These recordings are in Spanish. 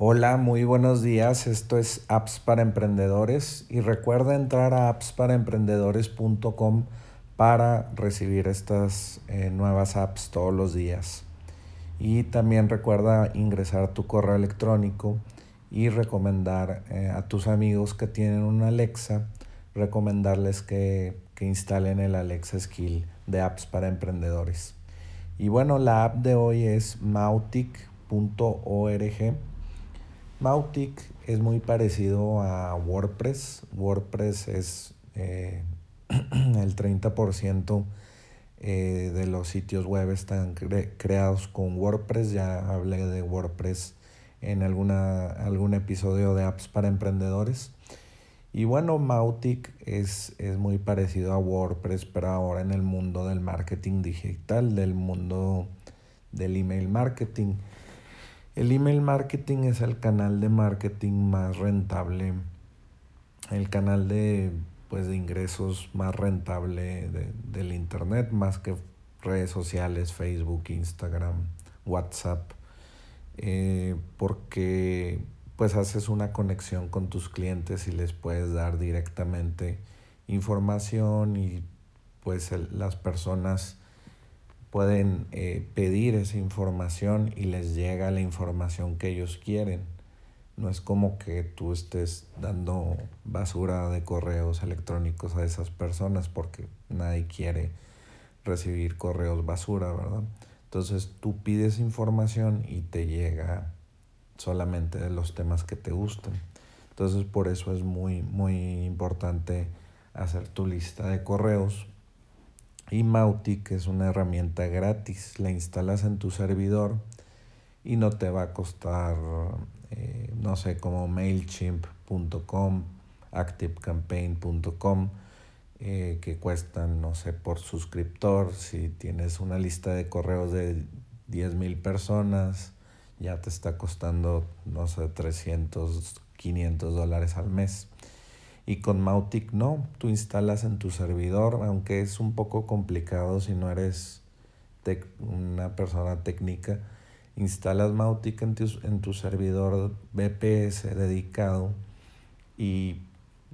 Hola, muy buenos días. Esto es Apps para Emprendedores y recuerda entrar a appsparaemprendedores.com para recibir estas eh, nuevas apps todos los días. Y también recuerda ingresar tu correo electrónico y recomendar eh, a tus amigos que tienen una Alexa, recomendarles que, que instalen el Alexa Skill de Apps para Emprendedores. Y bueno, la app de hoy es mautic.org Mautic es muy parecido a WordPress. WordPress es eh, el 30% eh, de los sitios web están creados con WordPress. Ya hablé de WordPress en alguna, algún episodio de apps para emprendedores. Y bueno, Mautic es, es muy parecido a WordPress, pero ahora en el mundo del marketing digital, del mundo del email marketing. El email marketing es el canal de marketing más rentable, el canal de, pues, de ingresos más rentable del Internet, más que redes sociales, Facebook, Instagram, WhatsApp, eh, porque pues haces una conexión con tus clientes y les puedes dar directamente información y pues las personas pueden eh, pedir esa información y les llega la información que ellos quieren. No es como que tú estés dando basura de correos electrónicos a esas personas porque nadie quiere recibir correos basura, ¿verdad? Entonces tú pides información y te llega solamente de los temas que te gustan. Entonces por eso es muy, muy importante hacer tu lista de correos y Mautic es una herramienta gratis, la instalas en tu servidor y no te va a costar, eh, no sé, como MailChimp.com, ActiveCampaign.com, eh, que cuestan, no sé, por suscriptor. Si tienes una lista de correos de 10 mil personas, ya te está costando, no sé, 300, 500 dólares al mes. Y con Mautic no, tú instalas en tu servidor, aunque es un poco complicado si no eres una persona técnica, instalas Mautic en tu, en tu servidor BPS dedicado y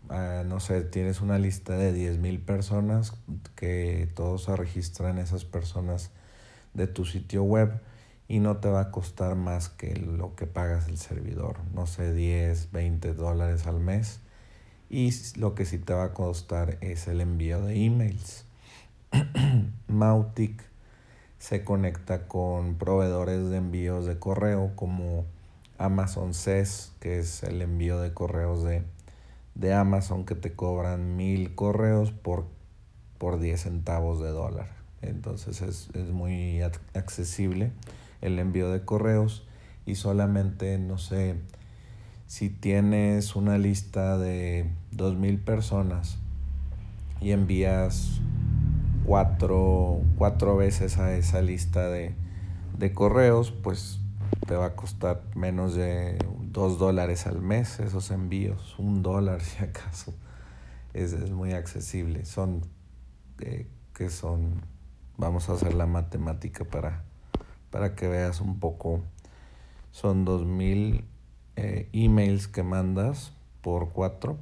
ah, no sé, tienes una lista de 10.000 personas que todos se registran esas personas de tu sitio web y no te va a costar más que lo que pagas el servidor, no sé, 10, 20 dólares al mes y lo que sí te va a costar es el envío de emails. Mautic se conecta con proveedores de envíos de correo como Amazon SES, que es el envío de correos de, de Amazon que te cobran mil correos por, por 10 centavos de dólar. Entonces es, es muy accesible el envío de correos y solamente, no sé, si tienes una lista de 2.000 personas y envías cuatro, veces a esa lista de, correos, pues te va a costar menos de 2 dólares al mes esos envíos, un dólar si acaso. Es, es muy accesible. Son, eh, que son, vamos a hacer la matemática para, para que veas un poco. Son 2.000 eh, emails que mandas por cuatro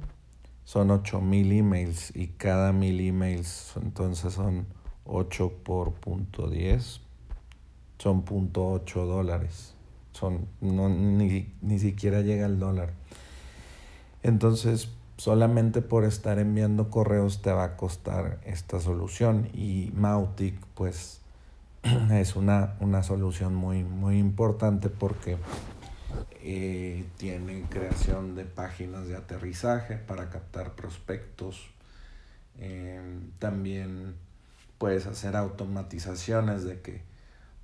son 8000 emails y cada mil emails entonces son 8 por punto 10 son punto 8 dólares. Son no, ni, ni siquiera llega el dólar. Entonces solamente por estar enviando correos te va a costar esta solución y Mautic pues es una, una solución muy muy importante porque eh, tiene creación de páginas de aterrizaje para captar prospectos. Em, también puedes hacer automatizaciones de que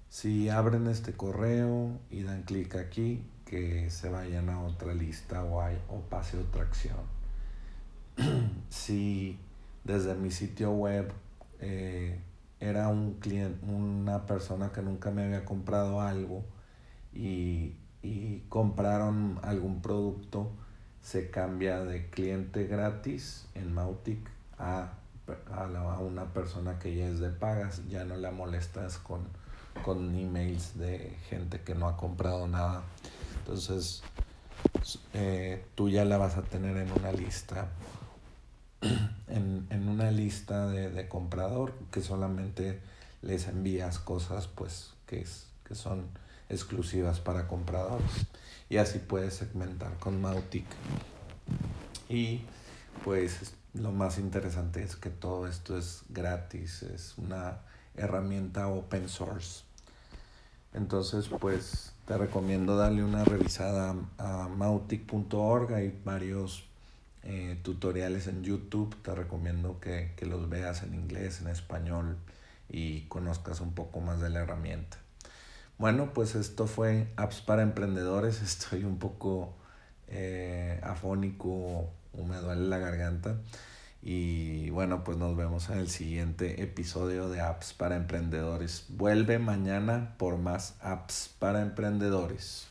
si abren este correo y dan clic aquí, que se vayan a otra lista o, hay, o pase otra acción. si desde mi sitio web eh, era un cliente, una persona que nunca me había comprado algo y y compraron algún producto, se cambia de cliente gratis en Mautic a, a, una persona que ya es de pagas, ya no la molestas con, con emails de gente que no ha comprado nada. Entonces, eh, tú ya la vas a tener en una lista, en, en una lista de, de, comprador que solamente les envías cosas pues que, es, que son exclusivas para compradores. Y así puedes segmentar con Mautic. Y pues lo más interesante es que todo esto es gratis, es una herramienta open source. Entonces, pues te recomiendo darle una revisada a mautic.org. Hay varios eh, tutoriales en YouTube. Te recomiendo que, que los veas en inglés, en español y conozcas un poco más de la herramienta. Bueno, pues esto fue Apps para Emprendedores. Estoy un poco eh, afónico, me duele la garganta. Y bueno, pues nos vemos en el siguiente episodio de Apps para Emprendedores. Vuelve mañana por más apps para emprendedores.